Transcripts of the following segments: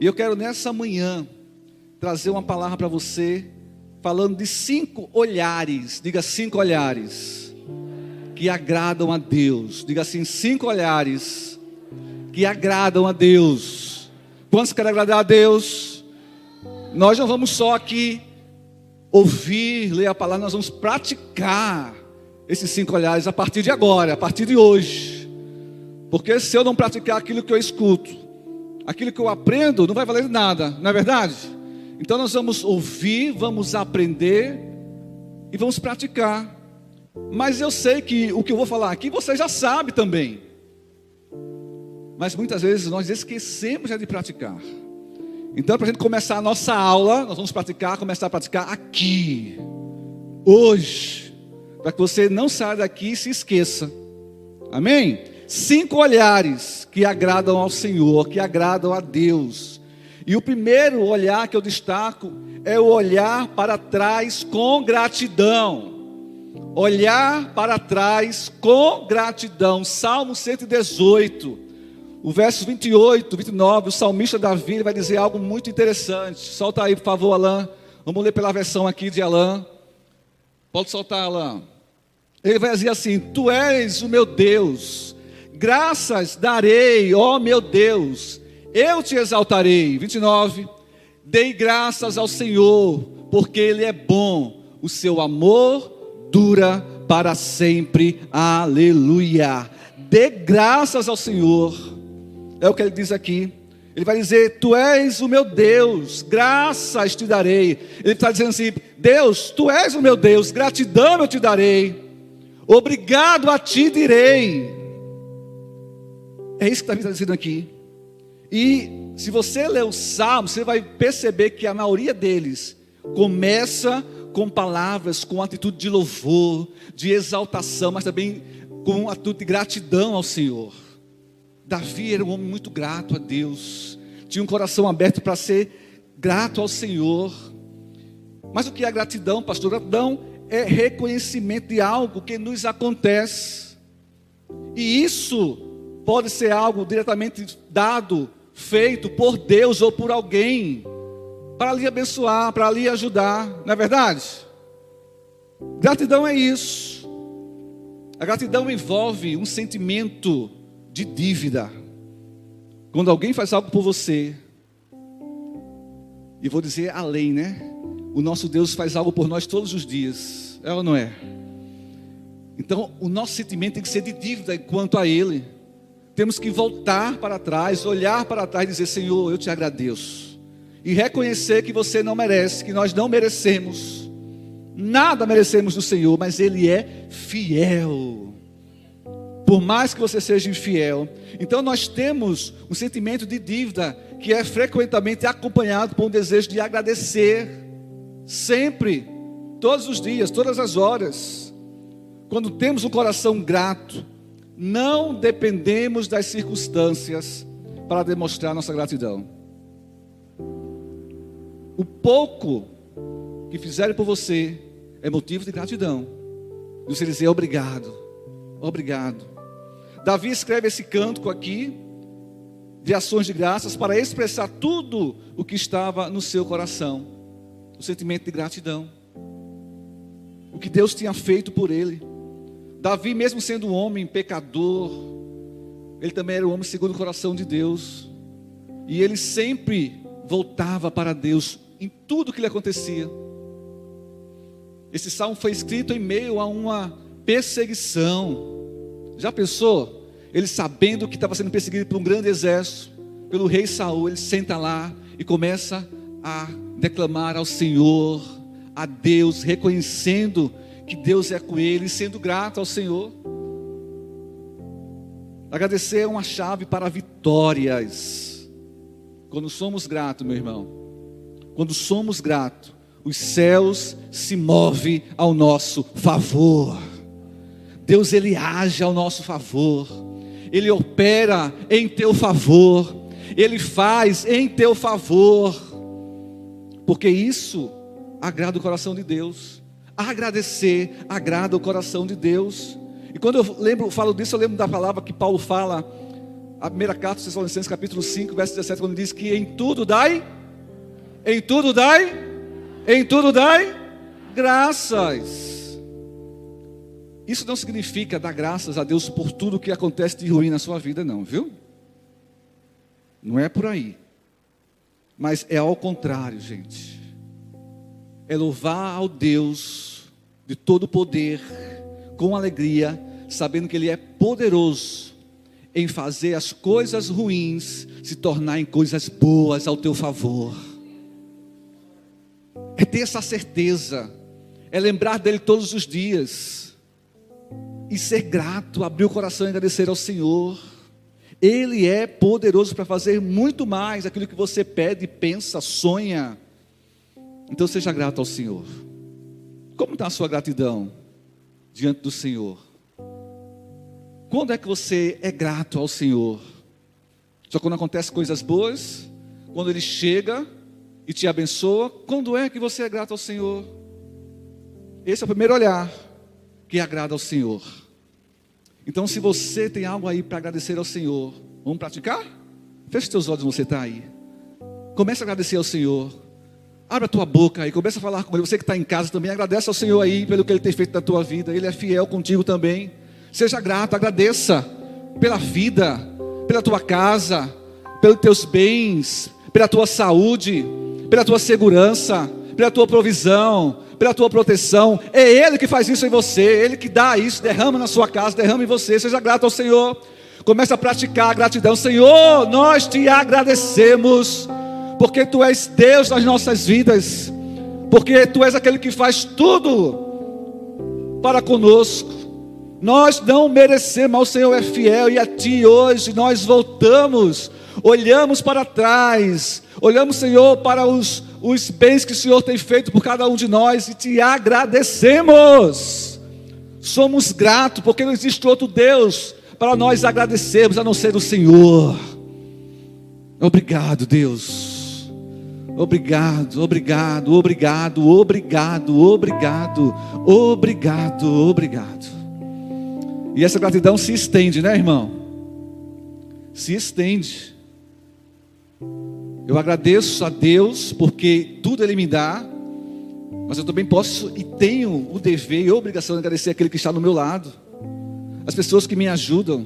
E eu quero nessa manhã trazer uma palavra para você, falando de cinco olhares, diga cinco olhares, que agradam a Deus. Diga assim: cinco olhares que agradam a Deus. Quantos querem agradar a Deus? Nós não vamos só aqui ouvir, ler a palavra, nós vamos praticar esses cinco olhares a partir de agora, a partir de hoje. Porque se eu não praticar aquilo que eu escuto, aquilo que eu aprendo, não vai valer nada, não é verdade? Então nós vamos ouvir, vamos aprender e vamos praticar. Mas eu sei que o que eu vou falar aqui você já sabe também. Mas muitas vezes nós esquecemos de praticar. Então, para a gente começar a nossa aula, nós vamos praticar, começar a praticar aqui, hoje, para que você não saia daqui e se esqueça. Amém? Cinco olhares que agradam ao Senhor, que agradam a Deus. E o primeiro olhar que eu destaco é o olhar para trás com gratidão. Olhar para trás com gratidão. Salmo 118 o verso 28, 29, o salmista Davi vai dizer algo muito interessante. Solta aí, por favor, Alain. Vamos ler pela versão aqui de Alain. Pode soltar, Alain. Ele vai dizer assim: Tu és o meu Deus, graças darei, ó meu Deus, eu te exaltarei. 29. Dei graças ao Senhor, porque Ele é bom, o seu amor dura para sempre. Aleluia. Dê graças ao Senhor é o que ele diz aqui. Ele vai dizer: Tu és o meu Deus, graças te darei. Ele está dizendo assim: Deus, tu és o meu Deus, gratidão eu te darei. Obrigado a ti direi. É isso que está dizendo aqui. E se você ler o Salmo, você vai perceber que a maioria deles começa com palavras, com atitude de louvor, de exaltação, mas também com atitude de gratidão ao Senhor. Davi era um homem muito grato a Deus, tinha um coração aberto para ser grato ao Senhor. Mas o que é gratidão, pastor? Gratidão é reconhecimento de algo que nos acontece, e isso pode ser algo diretamente dado, feito por Deus ou por alguém, para lhe abençoar, para lhe ajudar, não é verdade? Gratidão é isso. A gratidão envolve um sentimento de dívida. Quando alguém faz algo por você, e vou dizer além, né? O nosso Deus faz algo por nós todos os dias, é ou não é? Então, o nosso sentimento tem que ser de dívida quanto a Ele. Temos que voltar para trás, olhar para trás e dizer: Senhor, eu te agradeço. E reconhecer que você não merece, que nós não merecemos. Nada merecemos do Senhor, mas Ele é fiel por mais que você seja infiel. Então nós temos um sentimento de dívida que é frequentemente acompanhado por um desejo de agradecer, sempre, todos os dias, todas as horas. Quando temos um coração grato, não dependemos das circunstâncias para demonstrar nossa gratidão. O pouco que fizerem por você é motivo de gratidão. Você dizer obrigado, obrigado. Davi escreve esse cântico aqui de ações de graças para expressar tudo o que estava no seu coração, o sentimento de gratidão, o que Deus tinha feito por ele. Davi, mesmo sendo um homem pecador, ele também era um homem segundo o coração de Deus, e ele sempre voltava para Deus em tudo que lhe acontecia. Esse salmo foi escrito em meio a uma perseguição, já pensou? Ele sabendo que estava sendo perseguido por um grande exército, pelo rei Saul, ele senta lá e começa a declamar ao Senhor, a Deus, reconhecendo que Deus é com ele, sendo grato ao Senhor. Agradecer é uma chave para vitórias. Quando somos gratos, meu irmão, quando somos gratos, os céus se movem ao nosso favor. Deus ele age ao nosso favor, ele opera em teu favor, ele faz em teu favor, porque isso agrada o coração de Deus. Agradecer agrada o coração de Deus. E quando eu lembro, falo disso, eu lembro da palavra que Paulo fala A primeira carta de Tessalonicenses, capítulo 5, verso 17, quando diz que em tudo dai, em tudo dai, em tudo dai graças. Isso não significa dar graças a Deus por tudo que acontece de ruim na sua vida, não, viu? Não é por aí. Mas é ao contrário, gente. É louvar ao Deus de todo poder, com alegria, sabendo que Ele é poderoso em fazer as coisas ruins se tornarem coisas boas ao teu favor. É ter essa certeza, é lembrar dele todos os dias, e ser grato, abrir o coração e agradecer ao Senhor. Ele é poderoso para fazer muito mais aquilo que você pede, pensa, sonha. Então seja grato ao Senhor. Como está a sua gratidão diante do Senhor? Quando é que você é grato ao Senhor? Só quando acontecem coisas boas? Quando Ele chega e te abençoa? Quando é que você é grato ao Senhor? Esse é o primeiro olhar que agrada ao Senhor. Então, se você tem algo aí para agradecer ao Senhor, vamos praticar? Feche seus olhos, você está aí. Comece a agradecer ao Senhor. Abra a tua boca aí, comece a falar com Ele. Você que está em casa também, agradece ao Senhor aí pelo que Ele tem feito na tua vida. Ele é fiel contigo também. Seja grato, agradeça pela vida, pela tua casa, pelos teus bens, pela tua saúde, pela tua segurança, pela tua provisão, pela tua proteção. É Ele que faz isso em você, Ele que dá isso, derrama na sua casa, derrama em você. Seja grato ao Senhor. Comece a praticar a gratidão. Senhor, nós te agradecemos, porque Tu és Deus nas nossas vidas, porque Tu és aquele que faz tudo para conosco. Nós não merecemos, mas o Senhor é fiel e a Ti hoje nós voltamos, olhamos para trás, olhamos, Senhor, para os, os bens que o Senhor tem feito por cada um de nós e te agradecemos. Somos gratos, porque não existe outro Deus para nós agradecermos a não ser o Senhor. Obrigado, Deus. Obrigado, obrigado, obrigado, obrigado, obrigado, obrigado, obrigado. E essa gratidão se estende, né, irmão? Se estende. Eu agradeço a Deus porque tudo Ele me dá, mas eu também posso e tenho o dever e a obrigação de agradecer aquele que está no meu lado, as pessoas que me ajudam,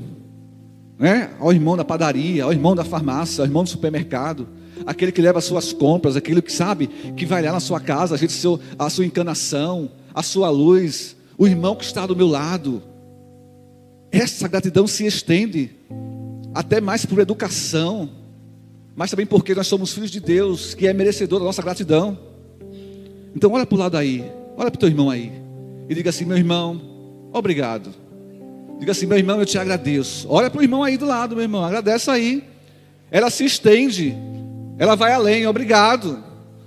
né? ao irmão da padaria, ao irmão da farmácia, ao irmão do supermercado, aquele que leva as suas compras, aquele que sabe que vai lá na sua casa, a, gente, a sua encanação, a sua luz, o irmão que está do meu lado. Essa gratidão se estende até mais por educação, mas também porque nós somos filhos de Deus, que é merecedor da nossa gratidão. Então olha para o lado aí, olha para o teu irmão aí, e diga assim, meu irmão, obrigado. Diga assim, meu irmão, eu te agradeço. Olha para o irmão aí do lado, meu irmão, agradece aí. Ela se estende, ela vai além, obrigado.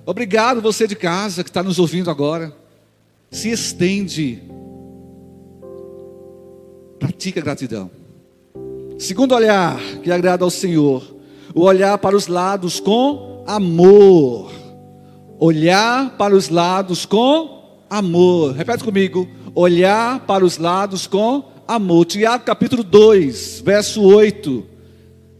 Obrigado você de casa que está nos ouvindo agora. Se estende Pratica gratidão. Segundo olhar que agrada ao Senhor, o olhar para os lados com amor. Olhar para os lados com amor. Repete comigo. Olhar para os lados com amor. Tiago capítulo 2, verso 8.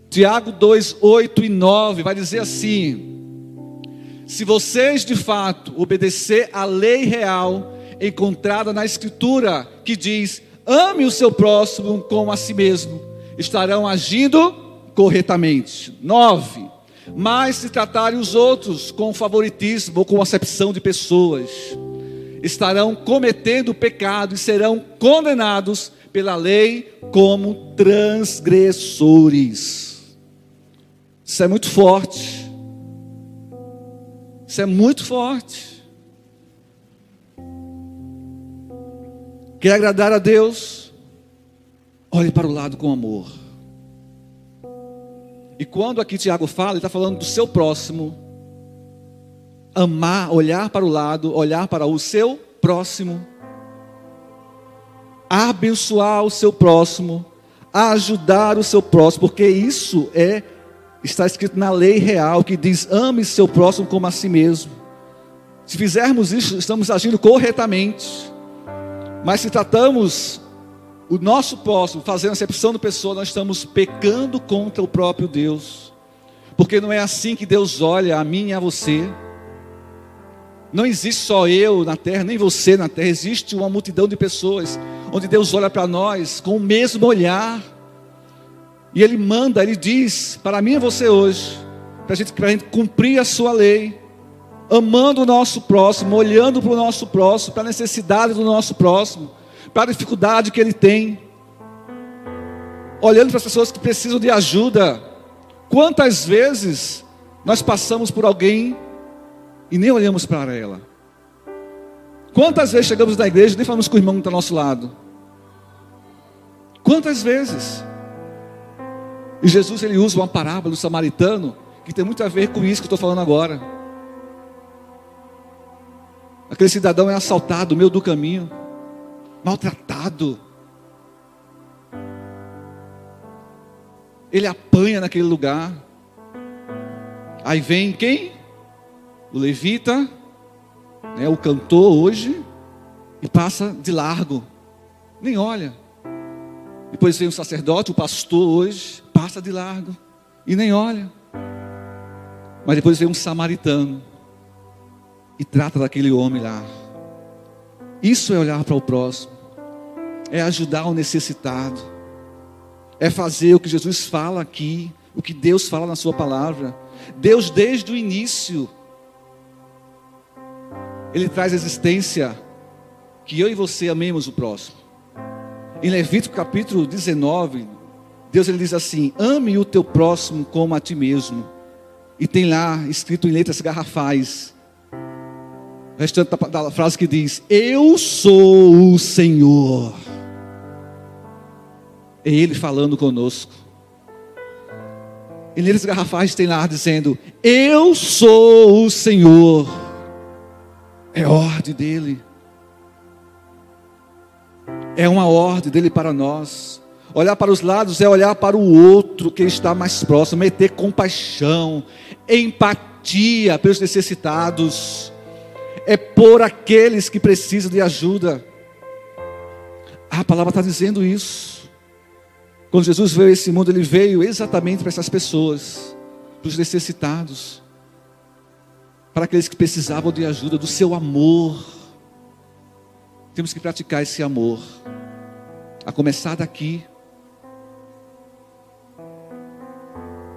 Tiago 2, 8 e 9 vai dizer assim: Se vocês de fato obedecer à lei real encontrada na Escritura, que diz: ame o seu próximo como a si mesmo, estarão agindo corretamente. 9. Mas se tratarem os outros com favoritismo ou com acepção de pessoas, estarão cometendo pecado e serão condenados pela lei como transgressores. Isso é muito forte. Isso é muito forte. Quer agradar a Deus? Olhe para o lado com amor. E quando aqui Tiago fala, ele está falando do seu próximo. Amar, olhar para o lado, olhar para o seu próximo. Abençoar o seu próximo. Ajudar o seu próximo. Porque isso é, está escrito na lei real que diz: ame seu próximo como a si mesmo. Se fizermos isso, estamos agindo corretamente. Mas se tratamos o nosso próximo, fazendo acepção de pessoa, nós estamos pecando contra o próprio Deus. Porque não é assim que Deus olha a mim e a você. Não existe só eu na terra, nem você na terra, existe uma multidão de pessoas onde Deus olha para nós com o mesmo olhar. E Ele manda, Ele diz para mim e você hoje, para gente, a gente cumprir a Sua lei, amando o nosso próximo, olhando para o nosso próximo, para a necessidade do nosso próximo, para a dificuldade que ele tem, olhando para as pessoas que precisam de ajuda. Quantas vezes nós passamos por alguém e nem olhamos para ela? Quantas vezes chegamos na igreja e nem falamos com o irmão que está ao nosso lado? Quantas vezes? E Jesus ele usa uma parábola do samaritano que tem muito a ver com isso que eu estou falando agora. Aquele cidadão é assaltado no meio do caminho, maltratado. Ele apanha naquele lugar. Aí vem quem? O levita, né, o cantor hoje, e passa de largo, nem olha. Depois vem o sacerdote, o pastor hoje, passa de largo e nem olha. Mas depois vem um samaritano e trata daquele homem lá. Isso é olhar para o próximo, é ajudar o necessitado, é fazer o que Jesus fala aqui, o que Deus fala na Sua palavra. Deus, desde o início, Ele traz existência que eu e você amemos o próximo. Em Levítico capítulo 19, Deus ele diz assim: ame o teu próximo como a ti mesmo. E tem lá escrito em letras garrafais o restante da frase que diz: Eu sou o Senhor. É Ele falando conosco. E neles garrafais tem lá dizendo: Eu sou o Senhor. É ordem dele. É uma ordem dele para nós. Olhar para os lados é olhar para o outro que está mais próximo, é ter compaixão, empatia pelos necessitados é por aqueles que precisam de ajuda. A palavra está dizendo isso. Quando Jesus veio a esse mundo, ele veio exatamente para essas pessoas, para os necessitados, para aqueles que precisavam de ajuda, do seu amor. Temos que praticar esse amor, a começar daqui.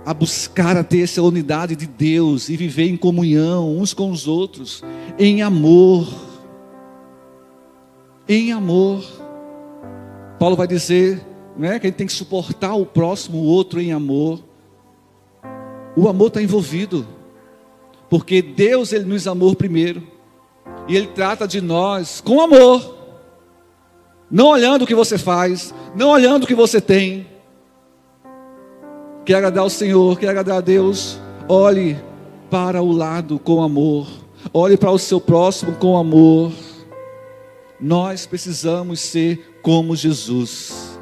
a buscar a ter essa unidade de Deus e viver em comunhão uns com os outros, em amor. Em amor. Paulo vai dizer né, que a gente tem que suportar o próximo, o outro em amor. O amor está envolvido, porque Deus ele nos amou primeiro, e Ele trata de nós com amor, não olhando o que você faz, não olhando o que você tem, Quer agradar ao Senhor, quer agradar a Deus, olhe para o lado com amor, olhe para o seu próximo com amor. Nós precisamos ser como Jesus.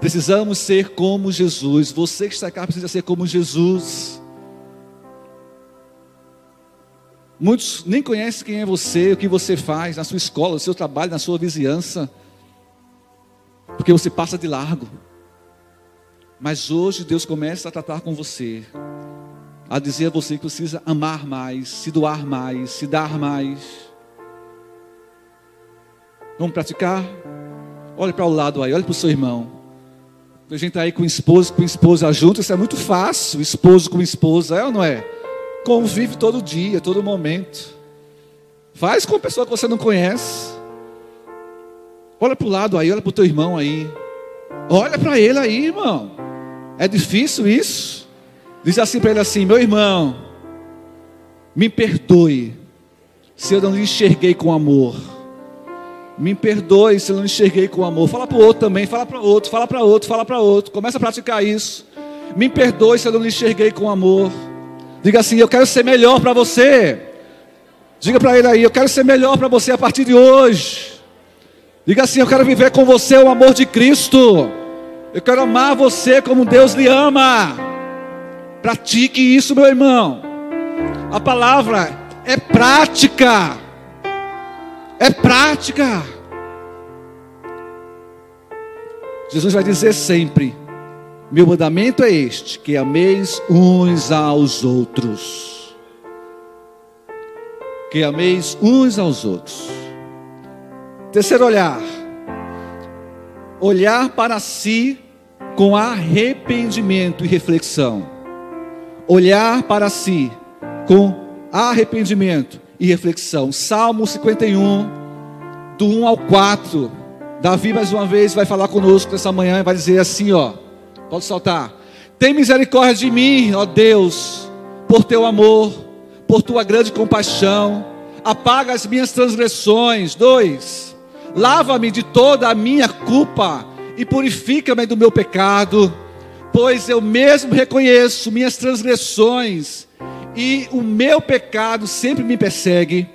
Precisamos ser como Jesus. Você que está aqui precisa ser como Jesus. Muitos nem conhecem quem é você, o que você faz na sua escola, no seu trabalho, na sua vizinhança, porque você passa de largo. Mas hoje Deus começa a tratar com você, a dizer a você que precisa amar mais, se doar mais, se dar mais. Vamos praticar? Olhe para o lado aí, olhe para o seu irmão. A gente está aí com esposo, com esposa junto, isso é muito fácil, esposo com esposa, é ou não é? Convive todo dia, todo momento. Faz com a pessoa que você não conhece. Olha para o lado aí, olha para o teu irmão aí. Olha para ele aí, irmão. É difícil isso? Diz assim para ele assim: meu irmão, me perdoe se eu não lhe enxerguei com amor. Me perdoe se eu não enxerguei com amor. Fala para o outro também, fala para outro, fala para outro, fala para outro. Começa a praticar isso. Me perdoe se eu não lhe enxerguei com amor. Diga assim: eu quero ser melhor para você. Diga para ele aí: eu quero ser melhor para você a partir de hoje. Diga assim: eu quero viver com você o amor de Cristo. Eu quero amar você como Deus lhe ama. Pratique isso, meu irmão. A palavra é prática. É prática. Jesus vai dizer sempre: Meu mandamento é este, que ameis uns aos outros. Que ameis uns aos outros. Terceiro olhar. Olhar para si com arrependimento e reflexão. Olhar para si com arrependimento e reflexão. Salmo 51, do 1 ao 4. Davi, mais uma vez, vai falar conosco nessa manhã e vai dizer assim: ó, pode soltar. Tem misericórdia de mim, ó Deus, por teu amor, por tua grande compaixão. Apaga as minhas transgressões. Dois, lava-me de toda a minha culpa e purifica-me do meu pecado, pois eu mesmo reconheço minhas transgressões e o meu pecado sempre me persegue.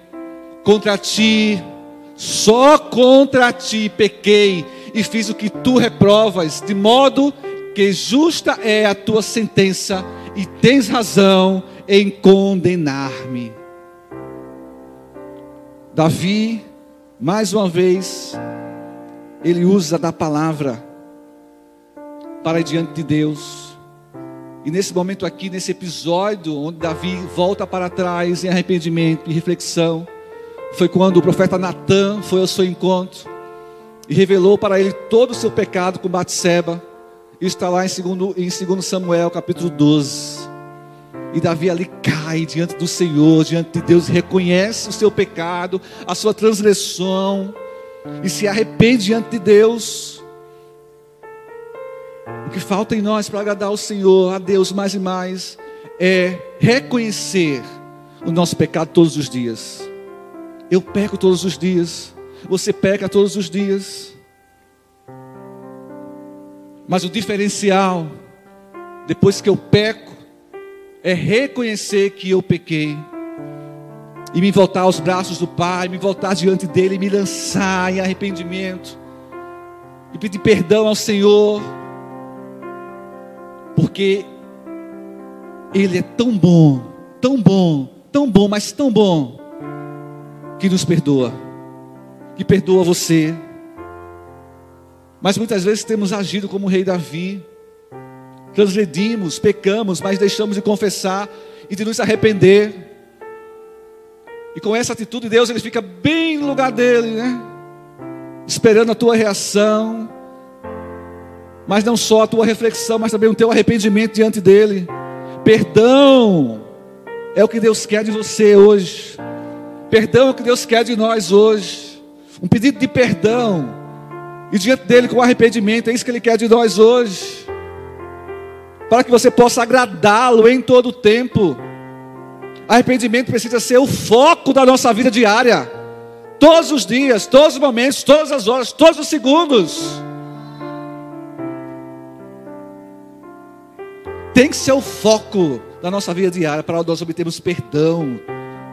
Contra ti, só contra ti pequei e fiz o que tu reprovas, de modo que justa é a tua sentença e tens razão em condenar-me. Davi, mais uma vez, ele usa da palavra para ir diante de Deus. E nesse momento aqui, nesse episódio, onde Davi volta para trás em arrependimento e reflexão, foi quando o profeta Natan foi ao seu encontro e revelou para ele todo o seu pecado com Batseba. Está lá em 2, em 2 Samuel, capítulo 12. E Davi ali cai diante do Senhor, diante de Deus, reconhece o seu pecado, a sua transgressão, e se arrepende diante de Deus. O que falta em nós para agradar ao Senhor, a Deus mais e mais, é reconhecer o nosso pecado todos os dias. Eu peco todos os dias. Você peca todos os dias. Mas o diferencial, depois que eu peco, é reconhecer que eu pequei. E me voltar aos braços do Pai, me voltar diante dele, me lançar em arrependimento. E pedir perdão ao Senhor. Porque Ele é tão bom, tão bom, tão bom, mas tão bom que nos perdoa, que perdoa você. Mas muitas vezes temos agido como o rei Davi, transgredimos, pecamos, mas deixamos de confessar e de nos arrepender. E com essa atitude, Deus ele fica bem no lugar dele, né? Esperando a tua reação, mas não só a tua reflexão, mas também o teu arrependimento diante dele. Perdão é o que Deus quer de você hoje. Perdão é o que Deus quer de nós hoje. Um pedido de perdão. E diante dele com arrependimento. É isso que ele quer de nós hoje. Para que você possa agradá-lo em todo o tempo. Arrependimento precisa ser o foco da nossa vida diária. Todos os dias, todos os momentos, todas as horas, todos os segundos. Tem que ser o foco da nossa vida diária para nós obtermos perdão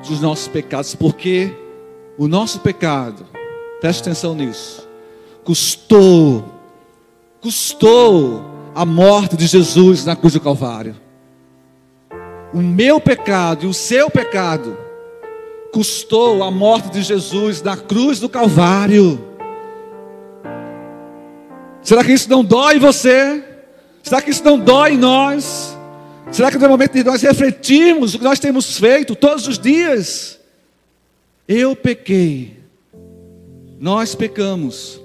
dos nossos pecados, porque o nosso pecado, preste atenção nisso, custou, custou a morte de Jesus na cruz do Calvário. O meu pecado e o seu pecado custou a morte de Jesus na cruz do Calvário. Será que isso não dói em você? Será que isso não dói em nós? Será que no momento de nós refletirmos o que nós temos feito todos os dias? Eu pequei, nós pecamos,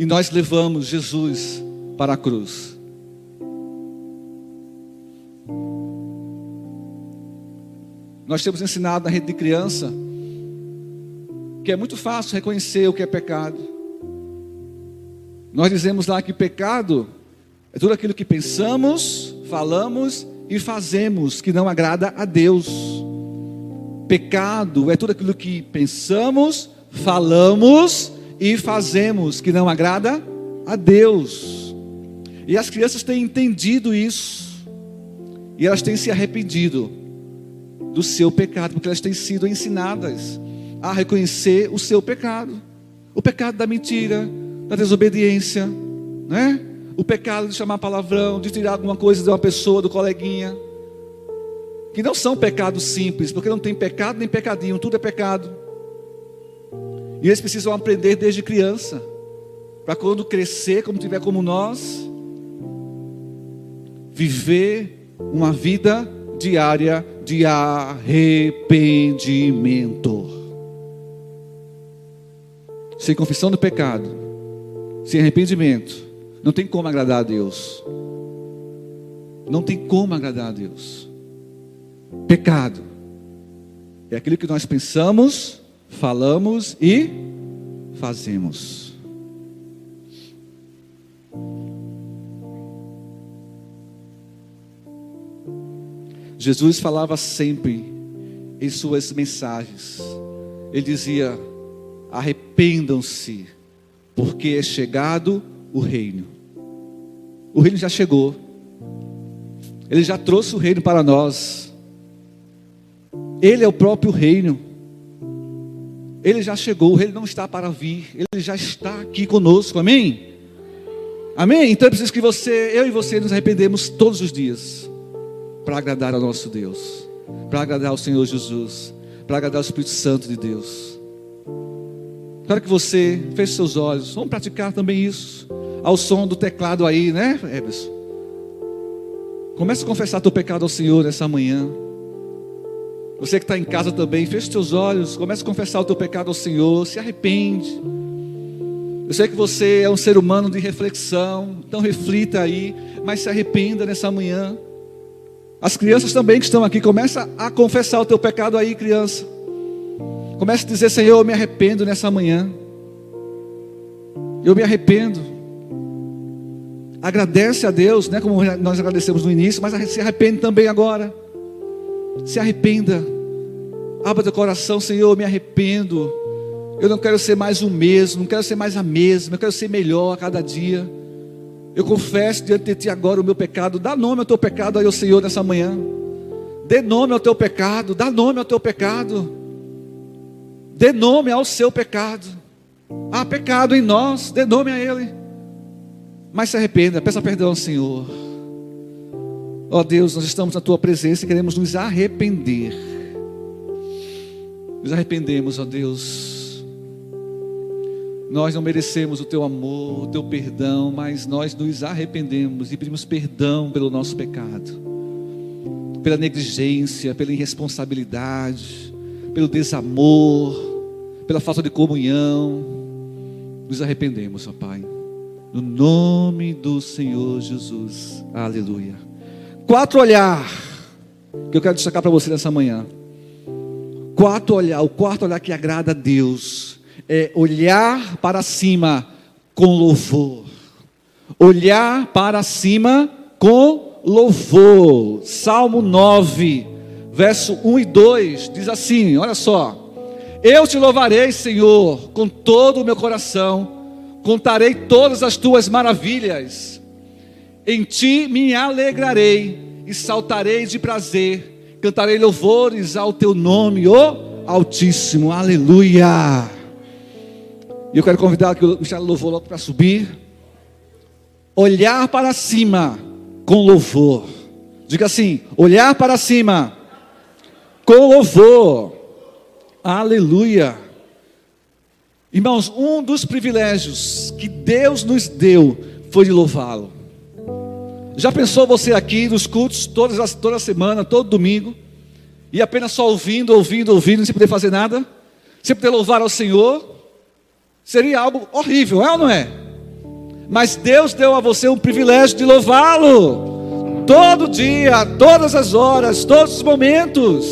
e nós levamos Jesus para a cruz. Nós temos ensinado na rede de criança que é muito fácil reconhecer o que é pecado. Nós dizemos lá que pecado é tudo aquilo que pensamos, falamos e fazemos que não agrada a Deus. Pecado é tudo aquilo que pensamos, falamos e fazemos que não agrada a Deus. E as crianças têm entendido isso. E elas têm se arrependido do seu pecado, porque elas têm sido ensinadas a reconhecer o seu pecado. O pecado da mentira, da desobediência, né? o pecado de chamar palavrão, de tirar alguma coisa de uma pessoa, do coleguinha. Que não são pecados simples, porque não tem pecado nem pecadinho, tudo é pecado. E eles precisam aprender desde criança, para quando crescer, como tiver como nós, viver uma vida diária de arrependimento. Sem confissão do pecado, sem arrependimento, não tem como agradar a Deus. Não tem como agradar a Deus. Pecado é aquilo que nós pensamos, falamos e fazemos. Jesus falava sempre em suas mensagens. Ele dizia: arrependam-se, porque é chegado o reino. O reino já chegou. Ele já trouxe o reino para nós. Ele é o próprio reino. Ele já chegou, ele não está para vir, ele já está aqui conosco, amém? Amém? Então é preciso que você, eu e você nos arrependemos todos os dias para agradar ao nosso Deus, para agradar ao Senhor Jesus, para agradar ao Espírito Santo de Deus. Quero que você feche seus olhos, vamos praticar também isso, ao som do teclado aí, né, Everson? Comece a confessar teu pecado ao Senhor nessa manhã. Você que está em casa também, feche seus olhos, comece a confessar o teu pecado ao Senhor, se arrepende. Eu sei que você é um ser humano de reflexão, então reflita aí, mas se arrependa nessa manhã. As crianças também que estão aqui, começa a confessar o teu pecado aí, criança. Comece a dizer, Senhor, eu me arrependo nessa manhã. Eu me arrependo. Agradece a Deus, né? Como nós agradecemos no início, mas se arrepende também agora. Se arrependa. Abra teu coração, Senhor, eu me arrependo. Eu não quero ser mais o mesmo, não quero ser mais a mesma, eu quero ser melhor a cada dia. Eu confesso diante de Ti agora o meu pecado. Dá nome ao Teu pecado aí, Senhor, nessa manhã. Dê nome ao Teu pecado. Dá nome ao Teu pecado. Dê nome ao seu pecado. Há pecado em nós. Dê nome a Ele. Mas se arrependa. Peça perdão Senhor. Ó oh, Deus, nós estamos na Tua presença e queremos nos arrepender. Nos arrependemos, ó oh, Deus nós não merecemos o teu amor, o teu perdão, mas nós nos arrependemos e pedimos perdão pelo nosso pecado, pela negligência, pela irresponsabilidade, pelo desamor, pela falta de comunhão. Nos arrependemos, ó Pai, no nome do Senhor Jesus. Aleluia. Quatro olhar que eu quero destacar para você nessa manhã. Quatro olhar, o quarto olhar que agrada a Deus é olhar para cima com louvor. Olhar para cima com louvor. Salmo 9, verso 1 e 2 diz assim: olha só. Eu te louvarei, Senhor, com todo o meu coração, contarei todas as tuas maravilhas. Em ti me alegrarei e saltarei de prazer, cantarei louvores ao teu nome, ó Altíssimo. Aleluia. E eu quero convidar que o Michel louvou logo para subir. Olhar para cima com louvor. Diga assim: olhar para cima com louvor. Aleluia. Irmãos, um dos privilégios que Deus nos deu foi de louvá-lo. Já pensou você aqui nos cultos, todas toda semana, todo domingo, e apenas só ouvindo, ouvindo, ouvindo, sem poder fazer nada? Sem poder louvar ao Senhor? Seria algo horrível, é ou não é? Mas Deus deu a você um privilégio de louvá-lo. Todo dia, todas as horas, todos os momentos.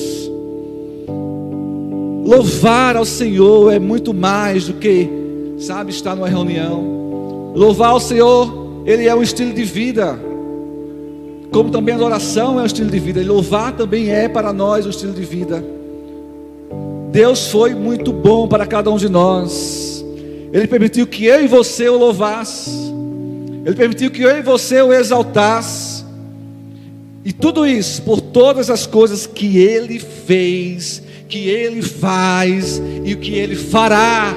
Louvar ao Senhor é muito mais do que, sabe, estar numa reunião. Louvar ao Senhor, Ele é um estilo de vida. Como também a adoração é um estilo de vida. E louvar também é para nós um estilo de vida. Deus foi muito bom para cada um de nós. Ele permitiu que eu e você o louvasse. Ele permitiu que eu e você o exaltasse. E tudo isso por todas as coisas que ele fez, que ele faz e o que ele fará.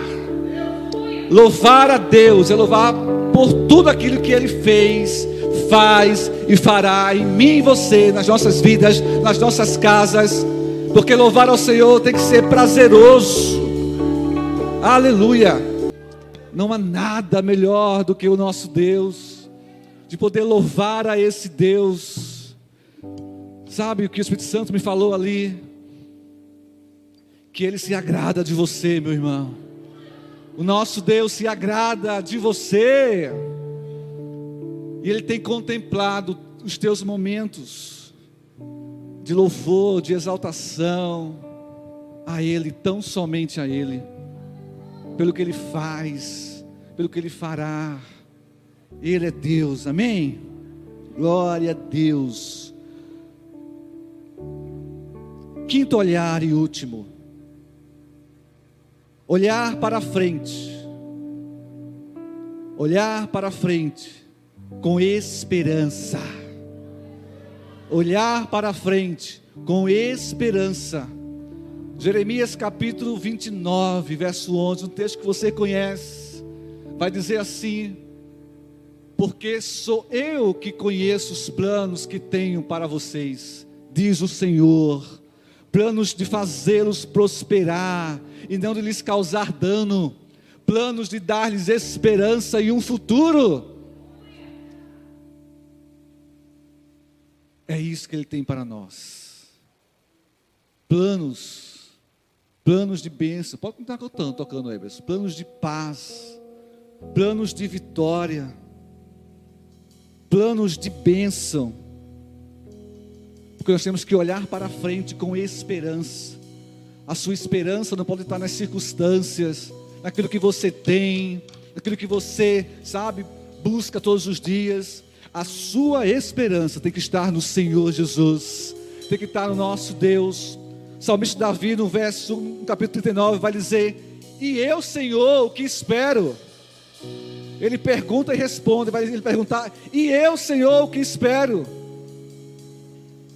Louvar a Deus é louvar por tudo aquilo que ele fez, faz e fará em mim e você, nas nossas vidas, nas nossas casas. Porque louvar ao Senhor tem que ser prazeroso. Aleluia. Não há nada melhor do que o nosso Deus, de poder louvar a esse Deus. Sabe o que o Espírito Santo me falou ali? Que Ele se agrada de você, meu irmão. O nosso Deus se agrada de você. E Ele tem contemplado os teus momentos de louvor, de exaltação a Ele, tão somente a Ele, pelo que Ele faz, pelo que Ele fará. Ele é Deus, amém? Glória a Deus. Quinto olhar e último. Olhar para frente. Olhar para frente com esperança. Olhar para frente com esperança. Jeremias capítulo 29, verso 11, um texto que você conhece, vai dizer assim: Porque sou eu que conheço os planos que tenho para vocês, diz o Senhor, planos de fazê-los prosperar e não de lhes causar dano, planos de dar-lhes esperança e um futuro. É isso que Ele tem para nós. Planos, planos de bênção. Pode continuar tocando, tocando Everson. Planos de paz, planos de vitória, planos de bênção. Porque nós temos que olhar para frente com esperança. A sua esperança não pode estar nas circunstâncias, naquilo que você tem, naquilo que você, sabe, busca todos os dias. A sua esperança tem que estar no Senhor Jesus, tem que estar no nosso Deus. O salmista Davi, no verso, no capítulo 39, vai dizer: E eu, Senhor, o que espero? Ele pergunta e responde, vai ele perguntar: E eu, Senhor, o que espero?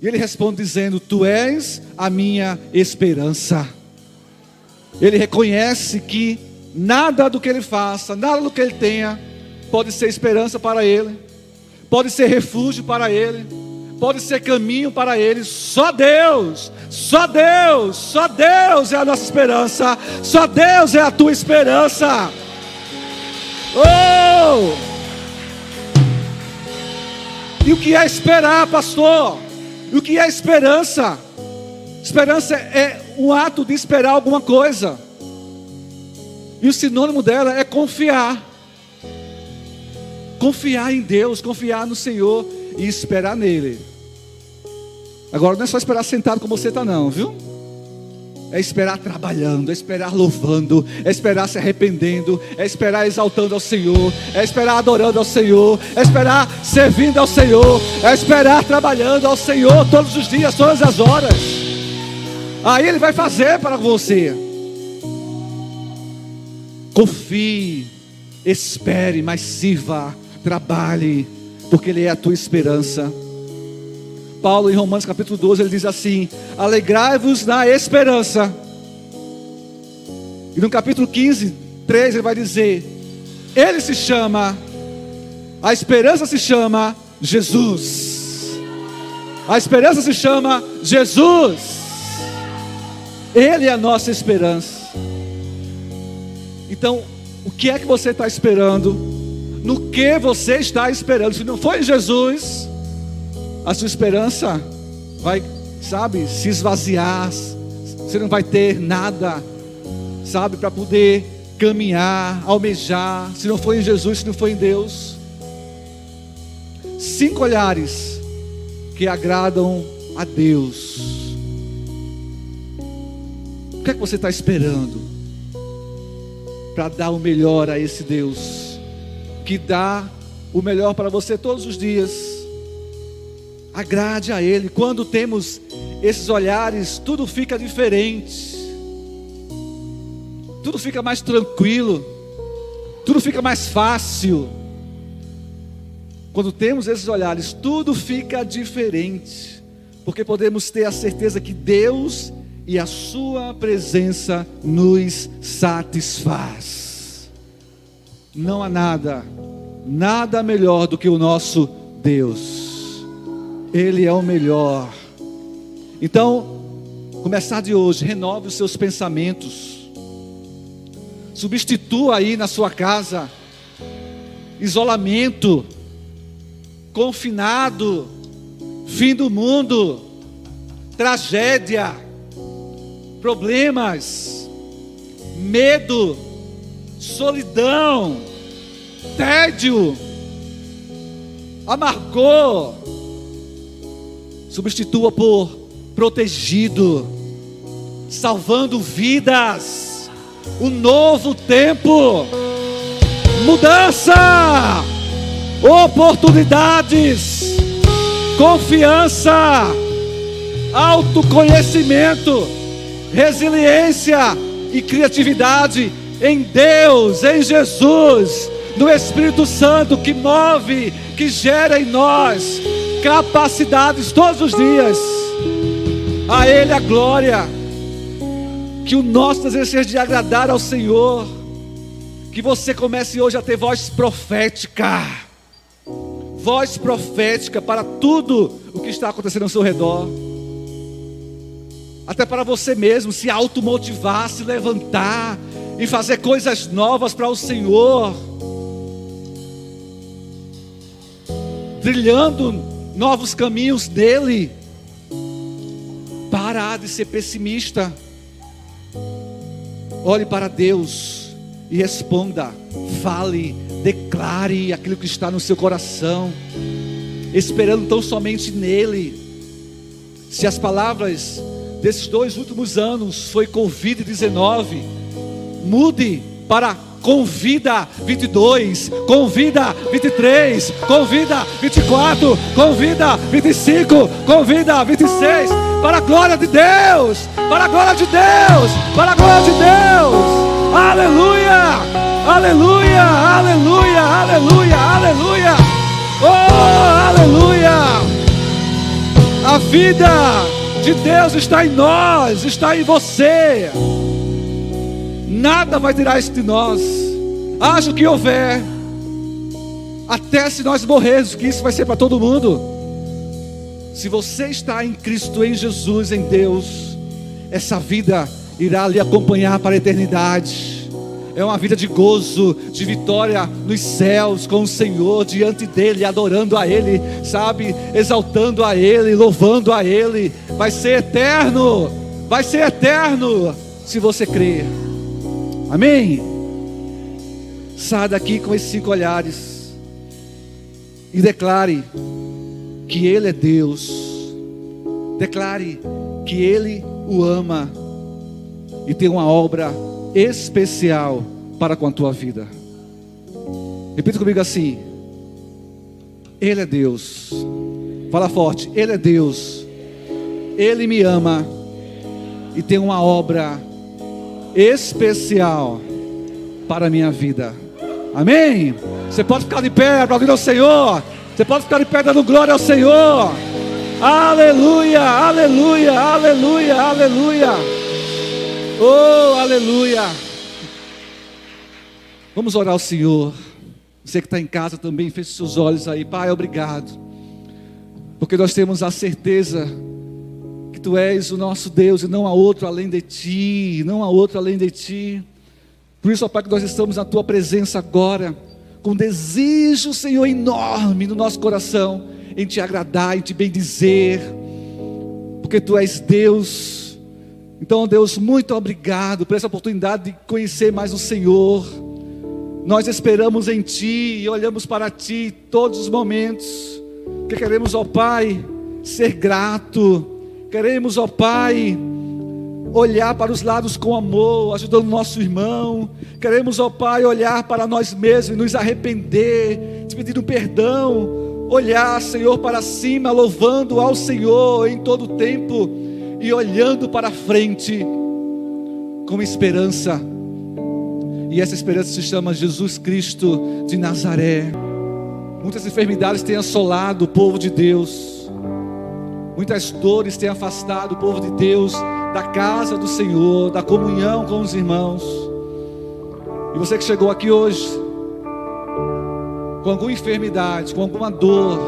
E ele responde dizendo: Tu és a minha esperança. Ele reconhece que nada do que ele faça, nada do que ele tenha, pode ser esperança para ele pode ser refúgio para ele, pode ser caminho para ele. Só Deus, só Deus, só Deus é a nossa esperança, só Deus é a tua esperança. Oh! E o que é esperar, pastor? E o que é esperança? Esperança é um ato de esperar alguma coisa. E o sinônimo dela é confiar. Confiar em Deus, confiar no Senhor e esperar nele. Agora não é só esperar sentado como você está, não, viu? É esperar trabalhando, é esperar louvando, é esperar se arrependendo, é esperar exaltando ao Senhor, é esperar adorando ao Senhor, é esperar servindo ao Senhor, é esperar trabalhando ao Senhor todos os dias, todas as horas. Aí Ele vai fazer para você. Confie, espere, mas sirva trabalhe, porque Ele é a tua esperança. Paulo, em Romanos capítulo 12, ele diz assim: Alegrai-vos na esperança. E no capítulo 15, 3, ele vai dizer: Ele se chama, a esperança se chama Jesus. A esperança se chama Jesus. Ele é a nossa esperança. Então, o que é que você está esperando? No que você está esperando. Se não for em Jesus, a sua esperança vai, sabe, se esvaziar. Você não vai ter nada, sabe, para poder caminhar, almejar. Se não for em Jesus, se não for em Deus. Cinco olhares que agradam a Deus. O que é que você está esperando para dar o melhor a esse Deus? Que dá o melhor para você todos os dias. Agrade a Ele. Quando temos esses olhares, tudo fica diferente, tudo fica mais tranquilo, tudo fica mais fácil. Quando temos esses olhares, tudo fica diferente, porque podemos ter a certeza que Deus e a Sua presença nos satisfaz. Não há nada, nada melhor do que o nosso Deus. Ele é o melhor. Então, começar de hoje, renove os seus pensamentos. Substitua aí na sua casa isolamento, confinado, fim do mundo, tragédia, problemas, medo, solidão, tédio, amargor. Substitua por protegido, salvando vidas, um novo tempo, mudança, oportunidades, confiança, autoconhecimento, resiliência e criatividade em Deus, em Jesus, no Espírito Santo que move, que gera em nós capacidades todos os dias. A Ele a glória. Que o nosso desejo seja de agradar ao Senhor. Que você comece hoje a ter voz profética. Voz profética para tudo o que está acontecendo ao seu redor. Até para você mesmo se automotivar, se levantar e fazer coisas novas para o Senhor. Trilhando novos caminhos dele. Parar de ser pessimista. Olhe para Deus e responda. Fale, declare aquilo que está no seu coração, esperando tão somente nele. Se as palavras desses dois últimos anos foi Covid-19, mude para convida 22, convida 23, convida 24, convida 25, convida 26, para a glória de Deus, para a glória de Deus, para a glória de Deus, aleluia, aleluia, aleluia, aleluia, aleluia, oh, aleluia, a vida de Deus está em nós, está em você nada vai tirar isso de nós. Haja o que houver, até se nós morrermos, que isso vai ser para todo mundo. Se você está em Cristo, em Jesus, em Deus, essa vida irá lhe acompanhar para a eternidade. É uma vida de gozo, de vitória nos céus com o Senhor, diante dEle, adorando a Ele, sabe? Exaltando a Ele, louvando a Ele. Vai ser eterno, vai ser eterno, se você crer. Amém? Saia daqui com esses cinco olhares e declare que Ele é Deus. Declare que Ele o ama e tem uma obra especial para com a tua vida. Repita comigo assim: Ele é Deus. Fala forte: Ele é Deus. Ele me ama e tem uma obra especial para a minha vida. Amém? Você pode ficar de pé, aplaudir ao Senhor. Você pode ficar de pé dando glória ao Senhor. Aleluia, aleluia, aleluia, aleluia. Oh, aleluia. Vamos orar ao Senhor. Você que está em casa também, feche seus olhos aí. Pai, obrigado. Porque nós temos a certeza Tu és o nosso Deus e não há outro além de Ti, não há outro além de Ti. Por isso, ó Pai, que nós estamos na Tua presença agora, com desejo, Senhor, enorme no nosso coração, em Te agradar, em Te bendizer, porque Tu és Deus. Então, Deus, muito obrigado por essa oportunidade de conhecer mais o Senhor. Nós esperamos em Ti e olhamos para Ti todos os momentos, porque queremos, ó Pai, ser grato Queremos, ó Pai, olhar para os lados com amor, ajudando nosso irmão. Queremos, ó Pai, olhar para nós mesmos e nos arrepender, te pedir um perdão. Olhar, Senhor, para cima, louvando ao Senhor em todo o tempo e olhando para frente com esperança. E essa esperança se chama Jesus Cristo de Nazaré. Muitas enfermidades têm assolado o povo de Deus. Muitas dores têm afastado o povo de Deus da casa do Senhor, da comunhão com os irmãos. E você que chegou aqui hoje com alguma enfermidade, com alguma dor,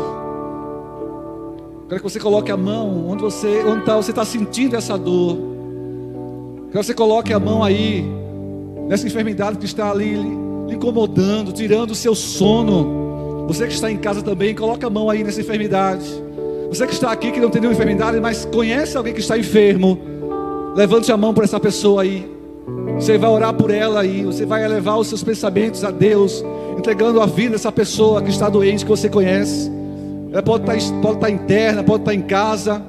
quero que você coloque a mão onde você onde tá, você está sentindo essa dor. Quero que você coloque a mão aí nessa enfermidade que está ali lhe incomodando, tirando o seu sono. Você que está em casa também, coloca a mão aí nessa enfermidade. Você que está aqui que não tem nenhuma enfermidade, mas conhece alguém que está enfermo, levante a mão para essa pessoa aí. Você vai orar por ela aí, você vai elevar os seus pensamentos a Deus, entregando a vida dessa pessoa que está doente, que você conhece. Ela pode estar, pode estar interna, pode estar em casa.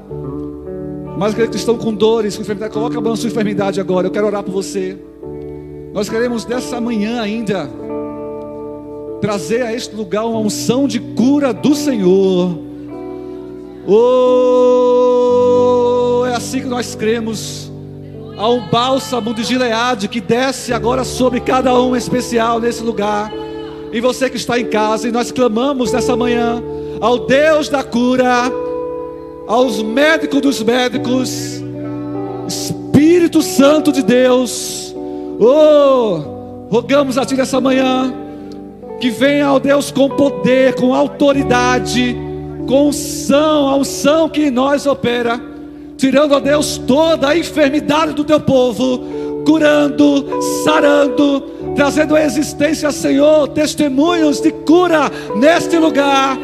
Mas aqueles que estão com dores, com enfermidade, coloca a mão na sua enfermidade agora. Eu quero orar por você. Nós queremos nessa manhã ainda trazer a este lugar uma unção de cura do Senhor. Oh, é assim que nós cremos. Há um bálsamo de Gileade que desce agora sobre cada um especial nesse lugar. E você que está em casa, e nós clamamos nessa manhã ao Deus da cura aos médicos dos médicos, Espírito Santo de Deus, oh, rogamos a Ti nessa manhã, que venha, ó Deus, com poder, com autoridade, com unção, a unção que em nós opera, tirando, ó Deus, toda a enfermidade do Teu povo, curando, sarando, trazendo à existência, Senhor, testemunhos de cura neste lugar.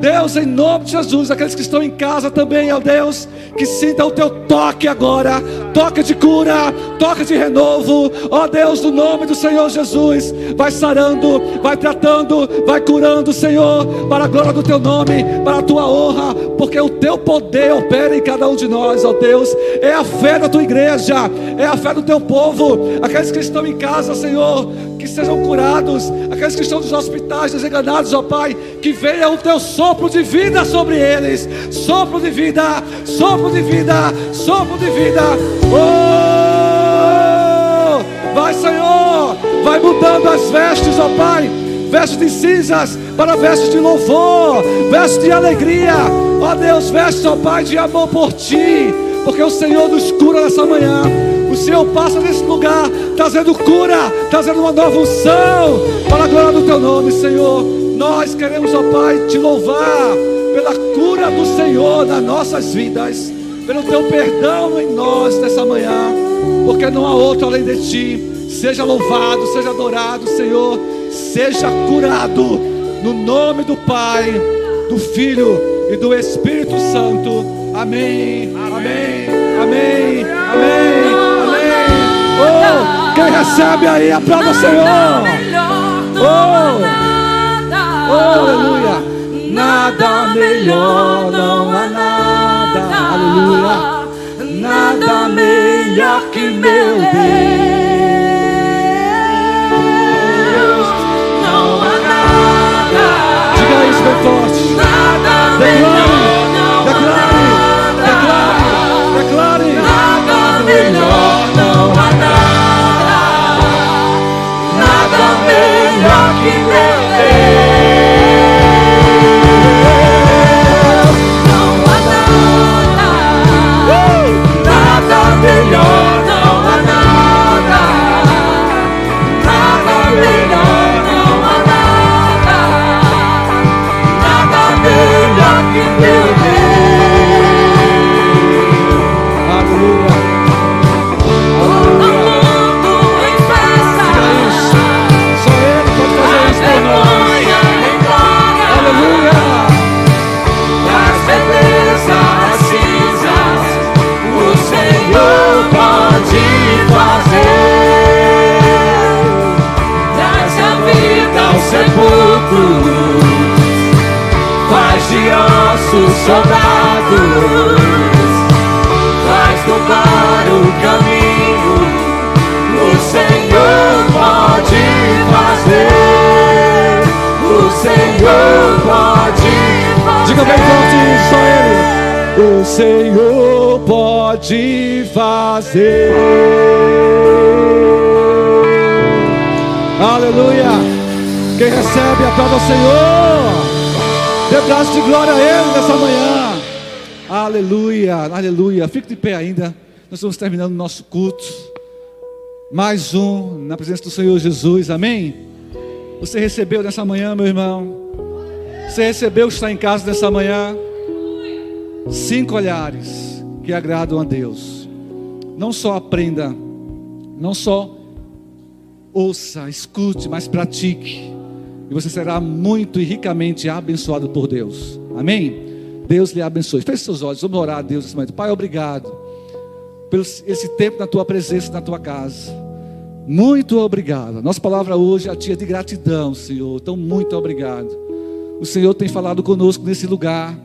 Deus, em nome de Jesus, aqueles que estão em casa também, ó Deus, que sinta o teu toque agora, toque de cura, toque de renovo, ó Deus, no nome do Senhor Jesus, vai sarando, vai tratando, vai curando, Senhor, para a glória do teu nome, para a tua honra, porque o teu poder opera em cada um de nós, ó Deus, é a fé da tua igreja, é a fé do teu povo, aqueles que estão em casa, Senhor, que sejam curados, aqueles que estão nos hospitais desenganados, ó Pai, que venha o teu sopro de vida sobre eles, sopro de vida, sopro de vida, sopro de vida. Oh! Vai, Senhor, vai mudando as vestes, ó Pai, vestes de cinzas para vestes de louvor, vestes de alegria, ó Deus, vestes, ó Pai, de amor por Ti, porque o Senhor nos cura nessa manhã. O Senhor passa nesse lugar, trazendo cura, trazendo uma nova unção, para a glória do Teu nome, Senhor. Nós queremos, ó Pai, te louvar pela cura do Senhor nas nossas vidas, pelo Teu perdão em nós nessa manhã, porque não há outro além de Ti. Seja louvado, seja adorado, Senhor, seja curado, no nome do Pai, do Filho e do Espírito Santo. Amém, amém, amém, amém. Oh, quem recebe aí, aplauda o Senhor. Oh, oh, aleluia. Nada melhor, não há nada, aleluia. Nada melhor que meu Deus. Não há nada, Diga isso bem forte. nada melhor, não declare, declare, declare. nada melhor, não há nada, nada melhor que meu O Senhor pode fazer. Aleluia. Quem recebe, aplauda ao Senhor. Dê braço de glória a Ele nessa manhã. Aleluia, aleluia. Fique de pé ainda. Nós estamos terminando o nosso culto. Mais um na presença do Senhor Jesus. Amém? Você recebeu nessa manhã, meu irmão? Você recebeu que está em casa nessa manhã? Cinco olhares que agradam a Deus. Não só aprenda, não só ouça, escute, mas pratique. E você será muito e ricamente abençoado por Deus. Amém? Deus lhe abençoe. Feche seus olhos, vamos orar a Deus nesse momento. Pai, obrigado pelo esse tempo na tua presença, na tua casa. Muito obrigado. Nossa palavra hoje é a tia de gratidão, Senhor. Então, muito obrigado. O Senhor tem falado conosco nesse lugar,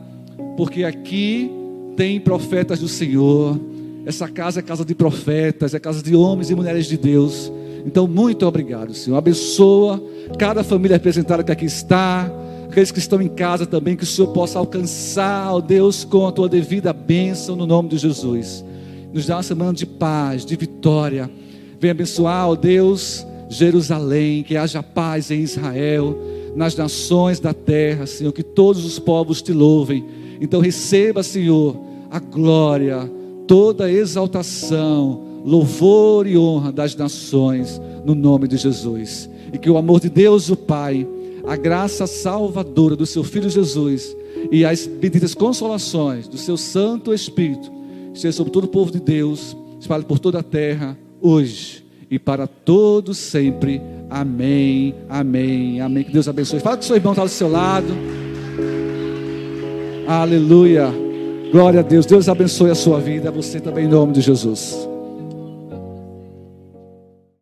porque aqui tem profetas do Senhor. Essa casa é casa de profetas, é casa de homens e mulheres de Deus. Então, muito obrigado, Senhor. Abençoa cada família representada que aqui está, aqueles que estão em casa também, que o Senhor possa alcançar, ó Deus, com a tua devida bênção no nome de Jesus. Nos dá uma semana de paz, de vitória. Venha abençoar, ó Deus, Jerusalém, que haja paz em Israel, nas nações da terra, Senhor, que todos os povos te louvem. Então receba, Senhor, a glória, toda a exaltação, louvor e honra das nações, no nome de Jesus. E que o amor de Deus, o Pai, a graça salvadora do seu Filho Jesus e as benditas consolações do seu Santo Espírito esteja sobre todo o povo de Deus, espalhe por toda a terra, hoje e para todos sempre. Amém, amém, amém. Que Deus abençoe. Fala que seu irmão está do seu lado. Aleluia. Glória a Deus. Deus abençoe a sua vida. Você também, em nome de Jesus.